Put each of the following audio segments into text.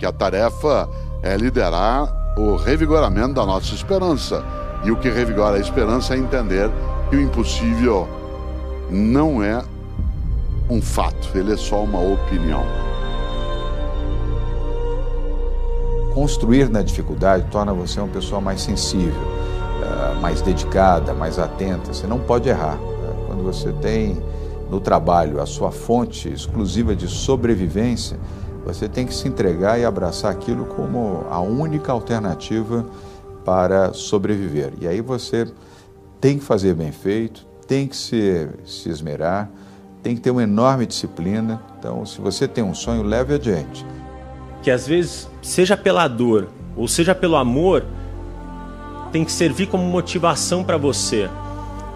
Que a tarefa é liderar o revigoramento da nossa esperança. E o que revigora a esperança é entender que o impossível não é um fato, ele é só uma opinião. Construir na dificuldade torna você uma pessoa mais sensível, eh, mais dedicada, mais atenta. Você não pode errar. Eh, quando você tem no trabalho a sua fonte exclusiva de sobrevivência, você tem que se entregar e abraçar aquilo como a única alternativa para sobreviver. E aí você tem que fazer bem feito, tem que se, se esmerar, tem que ter uma enorme disciplina. Então, se você tem um sonho, leve adiante. Que às vezes, seja pela dor ou seja pelo amor, tem que servir como motivação para você.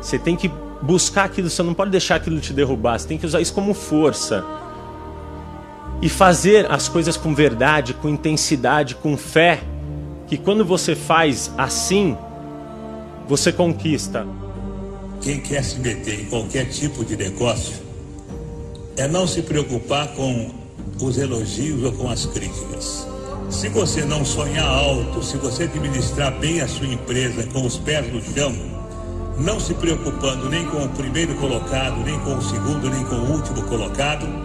Você tem que buscar aquilo, você não pode deixar aquilo te derrubar, você tem que usar isso como força e fazer as coisas com verdade, com intensidade, com fé, que quando você faz assim, você conquista. Quem quer se meter em qualquer tipo de negócio é não se preocupar com os elogios ou com as críticas. Se você não sonhar alto, se você administrar bem a sua empresa com os pés no chão, não se preocupando nem com o primeiro colocado, nem com o segundo, nem com o último colocado,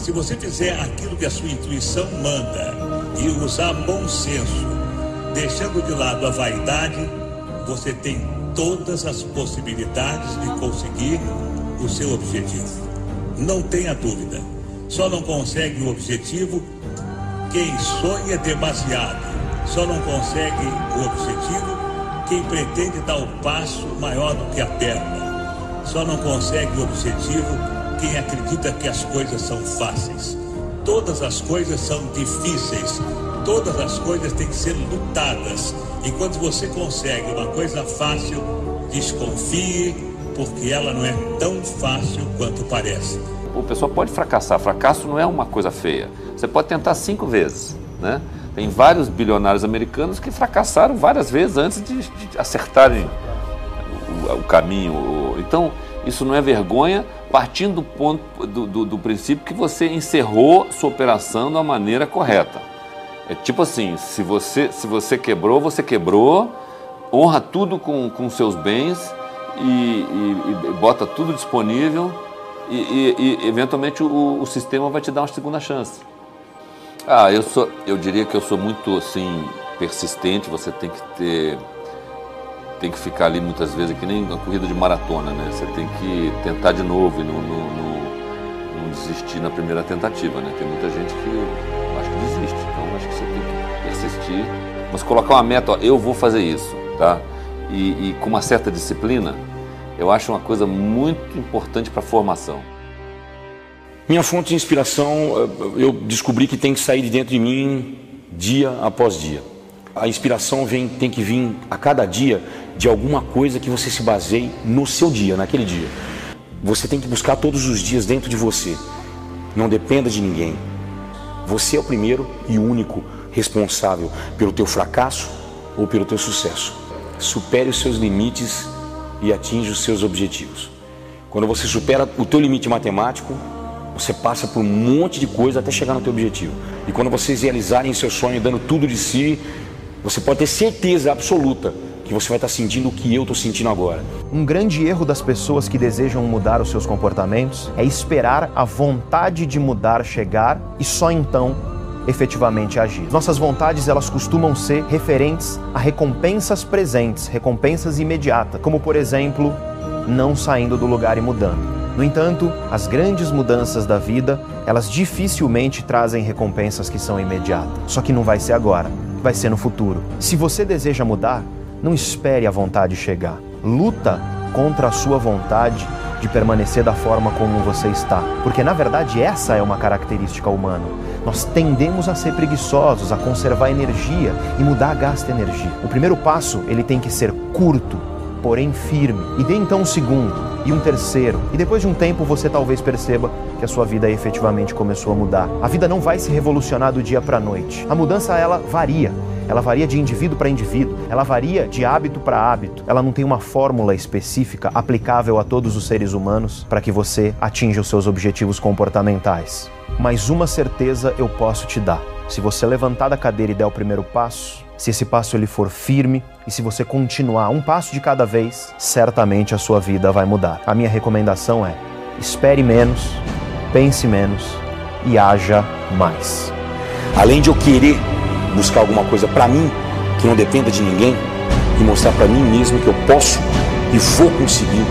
se você fizer aquilo que a sua intuição manda e usar bom senso, deixando de lado a vaidade, você tem todas as possibilidades de conseguir o seu objetivo. Não tenha dúvida. Só não consegue o objetivo quem sonha demasiado. Só não consegue o objetivo quem pretende dar o passo maior do que a perna. Só não consegue o objetivo quem acredita que as coisas são fáceis. Todas as coisas são difíceis. Todas as coisas têm que ser lutadas. E quando você consegue uma coisa fácil, desconfie, porque ela não é tão fácil quanto parece. O pessoal pode fracassar. Fracasso não é uma coisa feia. Você pode tentar cinco vezes, né? Tem vários bilionários americanos que fracassaram várias vezes antes de, de acertarem o, o caminho. Então, isso não é vergonha, partindo do, ponto, do, do, do princípio que você encerrou sua operação da maneira correta. É tipo assim, se você, se você quebrou, você quebrou, honra tudo com, com seus bens e, e, e bota tudo disponível e, e eventualmente o, o, sistema vai te dar uma segunda chance. Ah, eu sou, eu diria que eu sou muito assim persistente. Você tem que ter tem que ficar ali muitas vezes, que nem uma corrida de maratona, né? Você tem que tentar de novo e não, não, não, não desistir na primeira tentativa, né? Tem muita gente que acho que desiste, então acho que você tem que persistir, mas colocar uma meta, ó, eu vou fazer isso, tá? E, e com uma certa disciplina, eu acho uma coisa muito importante para a formação. Minha fonte de inspiração, eu descobri que tem que sair de dentro de mim dia após dia. A inspiração vem, tem que vir a cada dia de alguma coisa que você se baseie no seu dia, naquele dia. Você tem que buscar todos os dias dentro de você. Não dependa de ninguém. Você é o primeiro e único responsável pelo teu fracasso ou pelo teu sucesso. Supere os seus limites e atinja os seus objetivos. Quando você supera o teu limite matemático, você passa por um monte de coisa até chegar no teu objetivo. E quando vocês realizarem seu sonho dando tudo de si, você pode ter certeza absoluta que você vai estar sentindo o que eu estou sentindo agora. Um grande erro das pessoas que desejam mudar os seus comportamentos é esperar a vontade de mudar chegar e só então efetivamente agir. Nossas vontades elas costumam ser referentes a recompensas presentes, recompensas imediatas, como por exemplo, não saindo do lugar e mudando. No entanto, as grandes mudanças da vida, elas dificilmente trazem recompensas que são imediatas. Só que não vai ser agora, vai ser no futuro. Se você deseja mudar, não espere a vontade chegar. Luta contra a sua vontade de permanecer da forma como você está. Porque na verdade essa é uma característica humana. nós tendemos a ser preguiçosos, a conservar energia e mudar a gasta energia. O primeiro passo, ele tem que ser curto, porém firme. E dê então um segundo e um terceiro. E depois de um tempo você talvez perceba que a sua vida efetivamente começou a mudar. A vida não vai se revolucionar do dia para a noite. A mudança ela varia. Ela varia de indivíduo para indivíduo, ela varia de hábito para hábito. Ela não tem uma fórmula específica aplicável a todos os seres humanos para que você atinja os seus objetivos comportamentais. Mas uma certeza eu posso te dar. Se você levantar da cadeira e der o primeiro passo, se esse passo ele for firme e se você continuar um passo de cada vez, certamente a sua vida vai mudar. A minha recomendação é: espere menos, pense menos e haja mais. Além de eu querer buscar alguma coisa para mim que não dependa de ninguém e mostrar para mim mesmo que eu posso e vou conseguir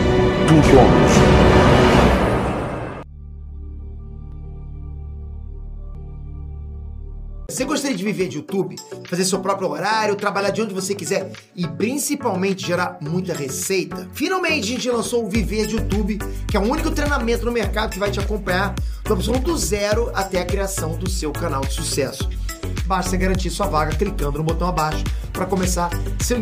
tudo que eu almejo. Você gostaria de viver de YouTube, fazer seu próprio horário, trabalhar de onde você quiser e principalmente gerar muita receita? Finalmente a gente lançou o Viver de YouTube, que é o único treinamento no mercado que vai te acompanhar do absoluto zero até a criação do seu canal de sucesso. Basta garantir sua vaga clicando no botão abaixo para começar seu